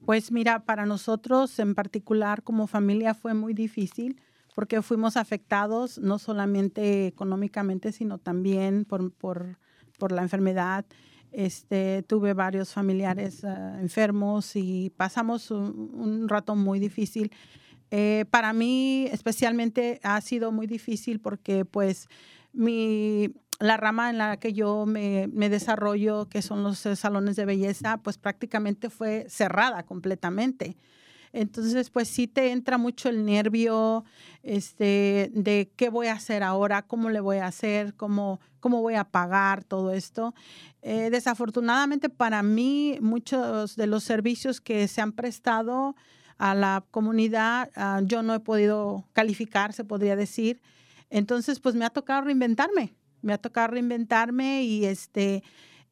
Pues mira, para nosotros en particular como familia fue muy difícil porque fuimos afectados no solamente económicamente, sino también por, por, por la enfermedad. Este, tuve varios familiares ah, enfermos y pasamos un, rato muy difícil. Eh, para mí especialmente ha sido muy difícil porque pues mi, la rama en la que yo me, me, desarrollo, que son los salones de belleza, pues prácticamente fue cerrada completamente. Entonces, pues sí te entra mucho el nervio este, de qué voy a hacer ahora, cómo le voy a hacer, cómo, cómo voy a pagar todo esto. Eh, desafortunadamente para mí, muchos de los servicios que se han prestado a la comunidad, ah, yo no he podido calificar, se podría decir. Entonces, pues me ha tocado reinventarme, me ha tocado reinventarme y este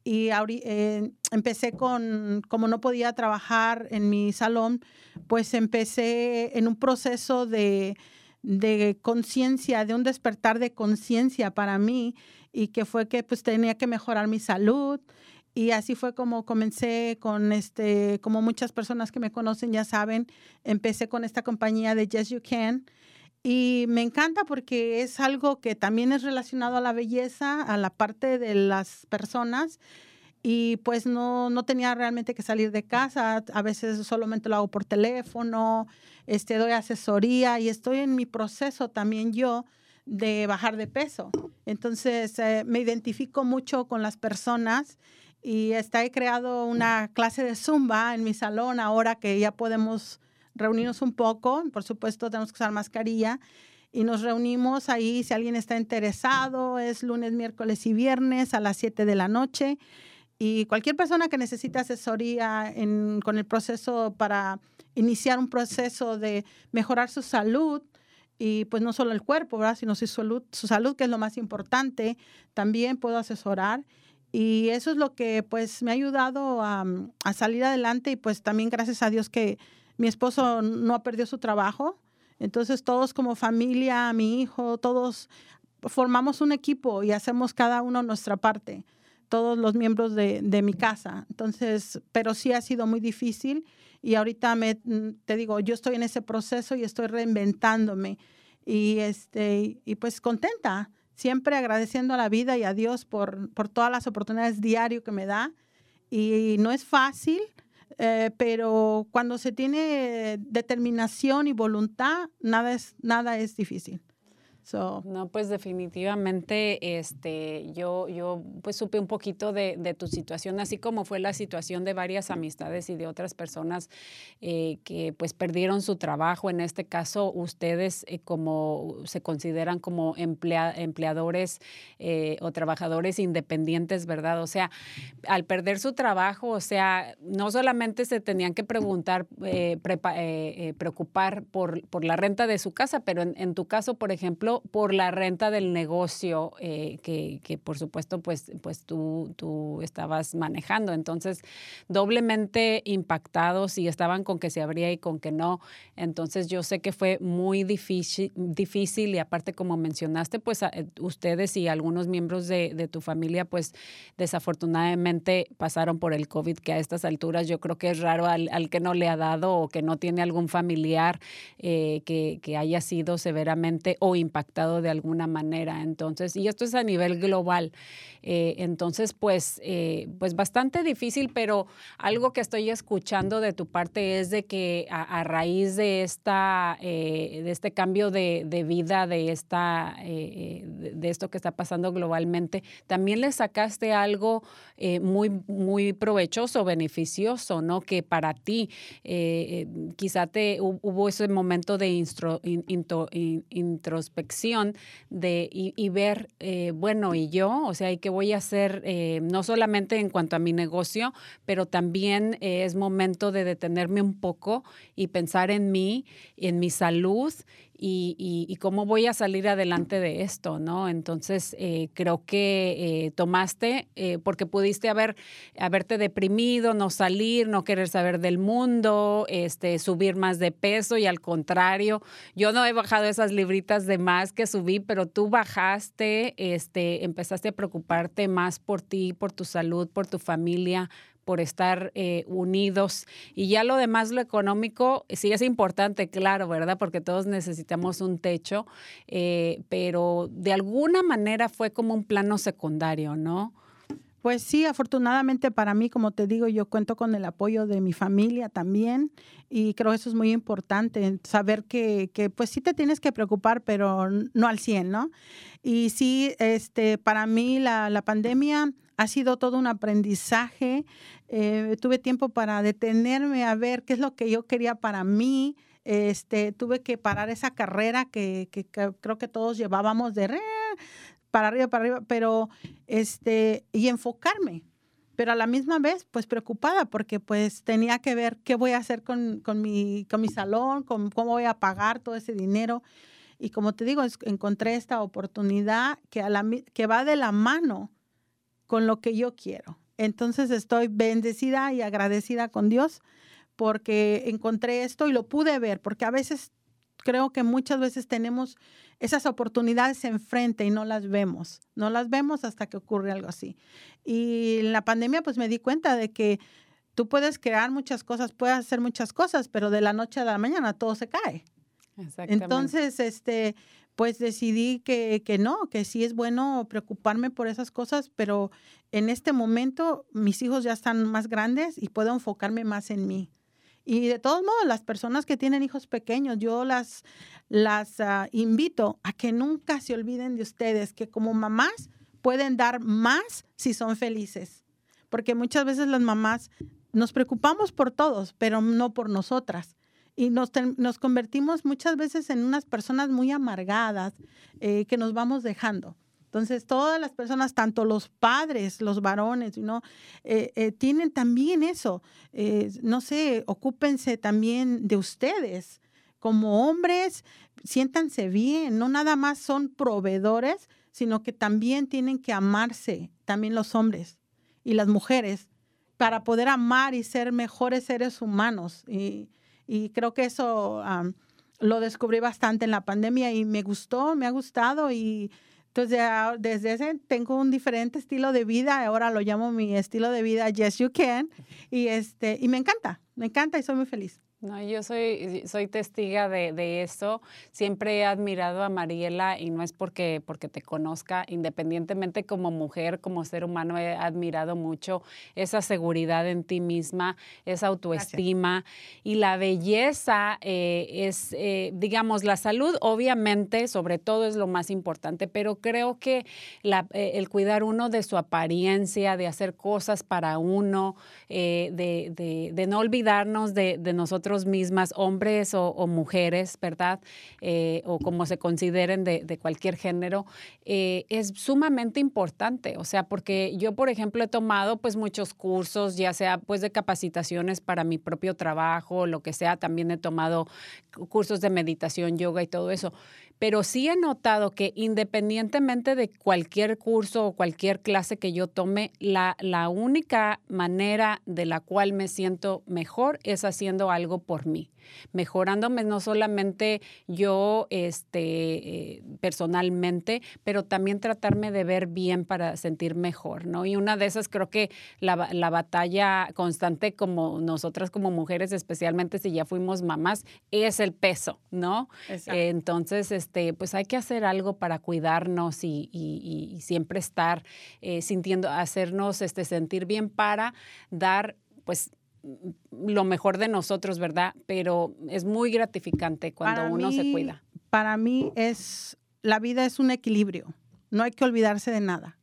y eh, empecé con, como no podía trabajar en mi salón, pues empecé en un proceso de, de conciencia, de un despertar de conciencia para mí y que fue que pues tenía que mejorar mi salud y así fue como comencé con este, como muchas personas que me conocen ya saben, empecé con esta compañía de Yes You Can y me encanta porque es algo que también es relacionado a la belleza, a la parte de las personas. Y pues no, no tenía realmente que salir de casa. A veces solamente lo hago por teléfono, este, doy asesoría y estoy en mi proceso también yo de bajar de peso. Entonces eh, me identifico mucho con las personas y está, he creado una clase de zumba en mi salón ahora que ya podemos reunirnos un poco, por supuesto tenemos que usar mascarilla y nos reunimos ahí si alguien está interesado, es lunes, miércoles y viernes a las 7 de la noche. Y cualquier persona que necesite asesoría con el proceso para iniciar un proceso de mejorar su salud, y pues no solo el cuerpo, ¿verdad? sino su salud, su salud, que es lo más importante, también puedo asesorar. Y eso es lo que pues me ha ayudado a, a salir adelante y pues también gracias a Dios que mi esposo no ha perdido su trabajo. Entonces todos como familia, mi hijo, todos formamos un equipo y hacemos cada uno nuestra parte, todos los miembros de, mi casa. Entonces, pero sí ha sido muy difícil y ahorita me, te digo, yo estoy en ese proceso y estoy reinventándome y, este, y pues contenta, siempre agradeciendo a la vida y a Dios por, por todas las oportunidades diario que me da. Y no es fácil, eh, pero cuando se tiene determinación y voluntad, nada es, nada es difícil. No, pues definitivamente este, yo, yo pues supe un poquito de, de, tu situación, así como fue la situación de varias amistades y de otras personas eh, que pues perdieron su trabajo. En este caso, ustedes eh, como se consideran como empleadores eh, o trabajadores independientes, ¿verdad? O sea, al perder su trabajo, o sea, no solamente se tenían que preguntar, preocupar por, por la renta de su casa, pero en tu caso, por ejemplo, por la renta del negocio eh, que, que, por supuesto pues, pues tú, tú estabas manejando. Entonces, doblemente impactados y estaban con que se abría y con que no. Entonces, yo sé que fue muy difícil, difícil y aparte, como mencionaste, pues eh, ustedes y algunos miembros de, de tu familia, pues desafortunadamente pasaron por el COVID, que a estas alturas yo creo que es raro al, al que no le ha dado o que no tiene algún familiar eh, que, que haya sido severamente o impactado de alguna manera. Entonces, y esto es a nivel global. Eh, entonces, pues, eh, pues bastante difícil, pero algo que estoy escuchando de tu parte es de que a, raíz de, esta, eh, de este cambio de, vida, de, esta, de, esto que está pasando globalmente, también le sacaste algo muy, muy provechoso, beneficioso, ¿no? Que para ti quizá te hubo ese momento de introspección de, y, ver, bueno, y yo, o sea, hay que voy a hacer, eh, no solamente en cuanto a mi negocio, pero también eh, es momento de detenerme un poco y pensar en mí, en mi salud y, cómo voy a salir adelante de esto, ¿no? Entonces, eh, creo que eh, tomaste, eh, porque pudiste haber, haberte deprimido, no salir, no querer saber del mundo, este, subir más de peso y al contrario, yo no he bajado esas libritas de más que subí, pero tú bajaste, este, empezaste a preocuparte más por ti, por tu salud, por tu familia, por estar eh, unidos. Y ya lo demás, lo económico, sí es importante, claro, ¿verdad? Porque todos necesitamos un techo, eh, pero de alguna manera fue como un plano secundario, ¿no? Pues sí, afortunadamente para mí, como te digo, yo cuento con el apoyo de mi familia también y creo eso es muy importante, saber que, que, pues sí te tienes que preocupar, pero no al 100, ¿no? Y sí, este, para mí la, la pandemia ha sido todo un aprendizaje. Eh, tuve tiempo para detenerme a ver qué es lo que yo quería para mí. Este, tuve que parar esa carrera que, creo que todos llevábamos de para arriba, para arriba, pero este, y enfocarme. Pero a la misma vez, pues preocupada, porque pues tenía que ver qué voy a hacer con, mi, con mi salón, con cómo voy a pagar todo ese dinero. Y como te digo, encontré esta oportunidad que, a la, que va de la mano con lo que yo quiero. Entonces estoy bendecida y agradecida con Dios porque encontré esto y lo pude ver, porque a veces creo que muchas veces tenemos esas oportunidades enfrente y no las vemos, no las vemos hasta que ocurre algo así. Y en la pandemia pues me di cuenta de que tú puedes crear muchas cosas, puedes hacer muchas cosas, pero de la noche a la mañana todo se cae. Entonces, este, pues decidí que, que, no, que sí es bueno preocuparme por esas cosas, pero en este momento mis hijos ya están más grandes y puedo enfocarme más en mí. Y de todos modos, las personas que tienen hijos pequeños, yo las, las ah, invito a que nunca se olviden de ustedes, que como mamás pueden dar más si son felices. Porque muchas veces las mamás nos preocupamos por todos, pero no por nosotras y nos, nos convertimos muchas veces en unas personas muy amargadas eh, que nos vamos dejando. Entonces, todas las personas, tanto los padres, los varones, ¿no? Eh, eh, tienen también eso. no sé, ocúpense también de ustedes. Como hombres, siéntanse bien. No nada más son proveedores, sino que también tienen que amarse, también los hombres y las mujeres, para poder amar y ser mejores seres humanos. Y, y creo que eso lo descubrí bastante en la pandemia y me gustó, me ha gustado y entonces desde ese tengo un diferente estilo de vida, ahora lo llamo mi estilo de vida Yes You Can y este y me encanta, me encanta y soy muy feliz. No, yo soy, soy testiga de, de, eso. Siempre he admirado a Mariela y no es porque, porque te conozca, independientemente como mujer, como ser humano, he admirado mucho esa seguridad en ti misma, esa autoestima. Y la belleza eh, es, eh, digamos, la salud obviamente, sobre todo es lo más importante, pero creo que la, eh, el cuidar uno de su apariencia, de hacer cosas para uno, de, de, de, no olvidarnos de, de nosotros mismas, hombres o, mujeres, ¿verdad? Eh, o como se consideren de, cualquier género, eh, es sumamente importante. O sea, porque yo, por ejemplo, he tomado pues muchos cursos, ya sea pues de capacitaciones para mi propio trabajo, lo que sea, también he tomado cursos de meditación, yoga y todo eso pero sí he notado que independientemente de cualquier curso o cualquier clase que yo tome, la, la única manera de la cual me siento mejor es haciendo algo por mí mejorándome no solamente yo este, eh, personalmente, pero también tratarme de ver bien para sentir mejor, ¿no? Y una de esas creo que la, la batalla constante como nosotras como mujeres, especialmente si ya fuimos mamás, es el peso, ¿no? entonces, este, pues hay que hacer algo para cuidarnos y, siempre estar eh, sintiendo, hacernos este, sentir bien para dar, pues, lo mejor de nosotros, ¿verdad? Pero es muy gratificante cuando uno se cuida. Para mí es, la vida es un equilibrio, no hay que olvidarse de nada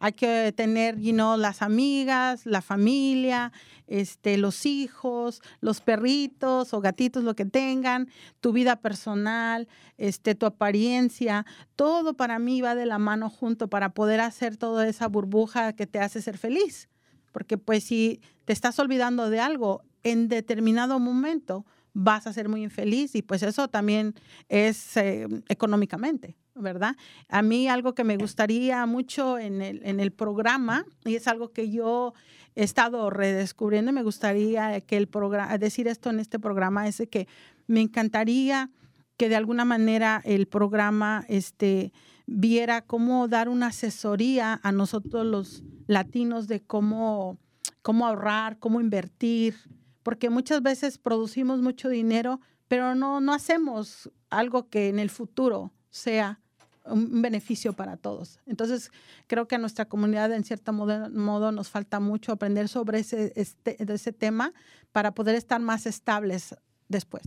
hay que tener, you las amigas, la familia, este, los hijos, los perritos o gatitos, lo que tengan, tu vida personal, este, tu apariencia, todo para mí va de la mano junto para poder hacer toda esa burbuja que te hace ser feliz. Porque pues si te estás olvidando de algo en determinado momento, vas a ser muy infeliz y pues eso también es eh, económicamente. ¿Verdad? A mí algo que me gustaría mucho en el, en el programa, y es algo que yo he estado redescubriendo, me gustaría que el programa, decir esto en este programa, es que me encantaría que de alguna manera el programa este, viera cómo dar una asesoría a nosotros los latinos de cómo, cómo ahorrar, cómo invertir, porque muchas veces producimos mucho dinero, pero no, no hacemos algo que en el futuro sea un beneficio para todos. Entonces, creo que a nuestra comunidad, en cierto modo, nos falta mucho aprender sobre ese, este, ese tema para poder estar más estables después.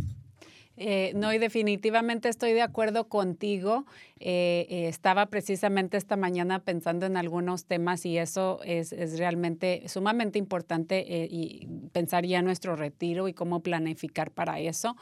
Eh, no, y definitivamente estoy de acuerdo contigo. Eh, eh, estaba precisamente esta mañana pensando en algunos temas y eso es, realmente sumamente importante y pensar ya nuestro retiro y cómo planificar para eso.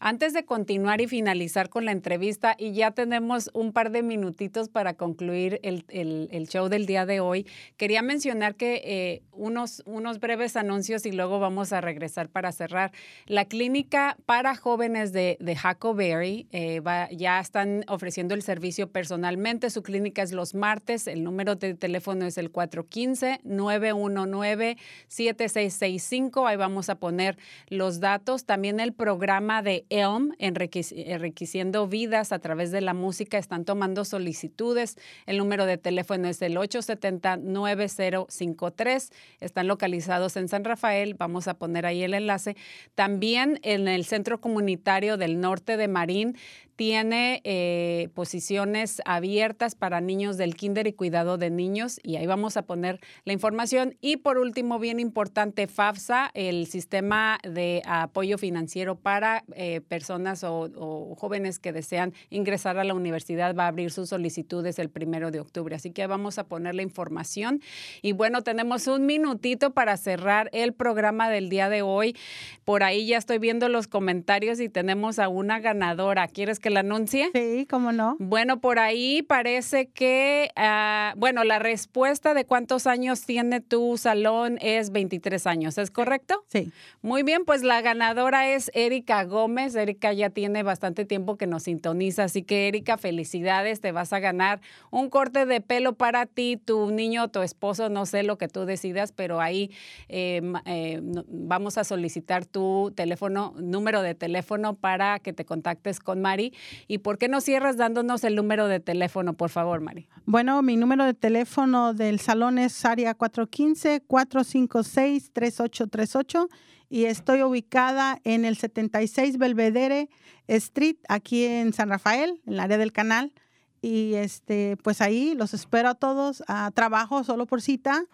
antes de continuar y finalizar con la entrevista, y ya tenemos un par de minutitos para concluir el, el show del día de hoy, quería mencionar que unos, unos breves anuncios y luego vamos a regresar para cerrar. La clínica para para jóvenes de, de Huckleberry. Eh, ya están ofreciendo el servicio personalmente. Su clínica es los martes. El número de teléfono es el 415-919-7665. Ahí vamos a poner los datos. También el programa de ELM, enriqueciendo vidas a través de la música, están tomando solicitudes. El número de teléfono es el 870-9053. Están localizados en San Rafael. Vamos a poner ahí el enlace. También en el centro Comunitario del Norte de Marín tiene eh, posiciones abiertas para niños del kinder y cuidado de niños y ahí vamos a poner la información. Y por último, bien importante, FAFSA, el sistema de apoyo financiero para eh, personas o, jóvenes que desean ingresar a la universidad, va a abrir sus solicitudes el primero de octubre. Así que vamos a poner la información. Y bueno, tenemos un minutito para cerrar el programa del día de hoy. Por ahí ya estoy viendo los comentarios y tenemos a una ganadora. ¿Quieres que la anuncie? Sí, cómo no. Bueno, por ahí parece que, ah, bueno, la respuesta de cuántos años tiene tu salón es 23 años, ¿es correcto? Sí. Muy bien, pues la ganadora es Erika Gómez. Erika ya tiene bastante tiempo que nos sintoniza, así que Erika, felicidades, te vas a ganar un corte de pelo para ti, tu niño, tu esposo, no sé lo que tú decidas, pero ahí eh, eh, vamos a solicitar tu teléfono, número de teléfono para que te contactes con Mari ¿Y por qué no cierras dándonos el número de teléfono, por favor, Mari? Bueno, mi número de teléfono del salón es área 415-456-3838 y estoy ubicada en el 76 Belvedere Street, aquí en San Rafael, en el área del canal. Y este, pues ahí los espero a todos. a trabajo solo por cita,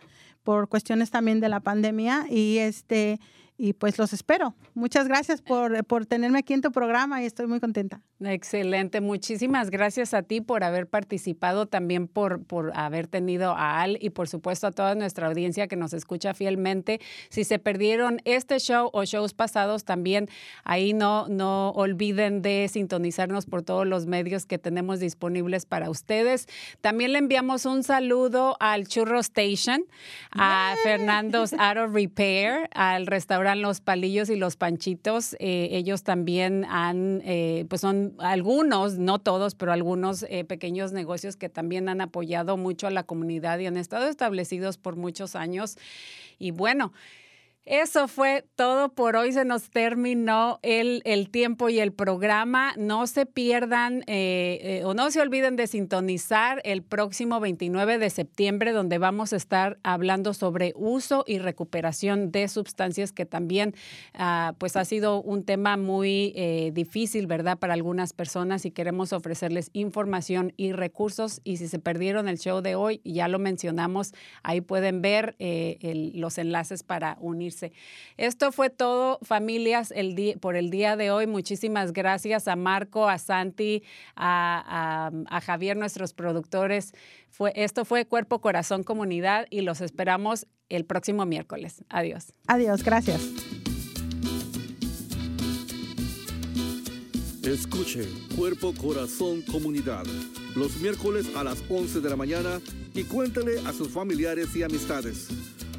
por cuestiones también de la pandemia. Y este, y pues los espero. Muchas gracias por, por, tenerme aquí en tu programa y estoy muy contenta. Excelente, muchísimas gracias a ti por haber participado, también por, por haber tenido a Al y por supuesto a toda nuestra audiencia que nos escucha fielmente. Si se perdieron este show o shows pasados, también ahí no, no olviden de sintonizarnos por todos los medios que tenemos disponibles para ustedes. También le enviamos un saludo al Churro Station, a Fernando's Auto Repair, al restaurante los palillos y los panchitos. Eh, ellos también han, eh, pues son algunos, no todos, pero algunos eh, pequeños negocios que también han apoyado mucho a la comunidad y han estado establecidos por muchos años. Y bueno, Eso fue todo por hoy. Se nos terminó el, el tiempo y el programa. No se pierdan eh, eh, o no se olviden de sintonizar el próximo 29 de septiembre, donde vamos a estar hablando sobre uso y recuperación de sustancias, que también ah, pues ha sido un tema muy eh, difícil, ¿verdad? Para algunas personas y queremos ofrecerles información y recursos. Y si se perdieron el show de hoy, ya lo mencionamos, ahí pueden ver los enlaces para unirse esto fue todo, familias, el por el día de hoy. Muchísimas gracias a Marco, a Santi, a, Javier, nuestros productores. Fue, esto fue Cuerpo, Corazón, Comunidad y los esperamos el próximo miércoles. Adiós. Adiós, gracias. Escuche Cuerpo, Corazón, Comunidad los miércoles a las 11 de la mañana y cuéntale a sus familiares y amistades.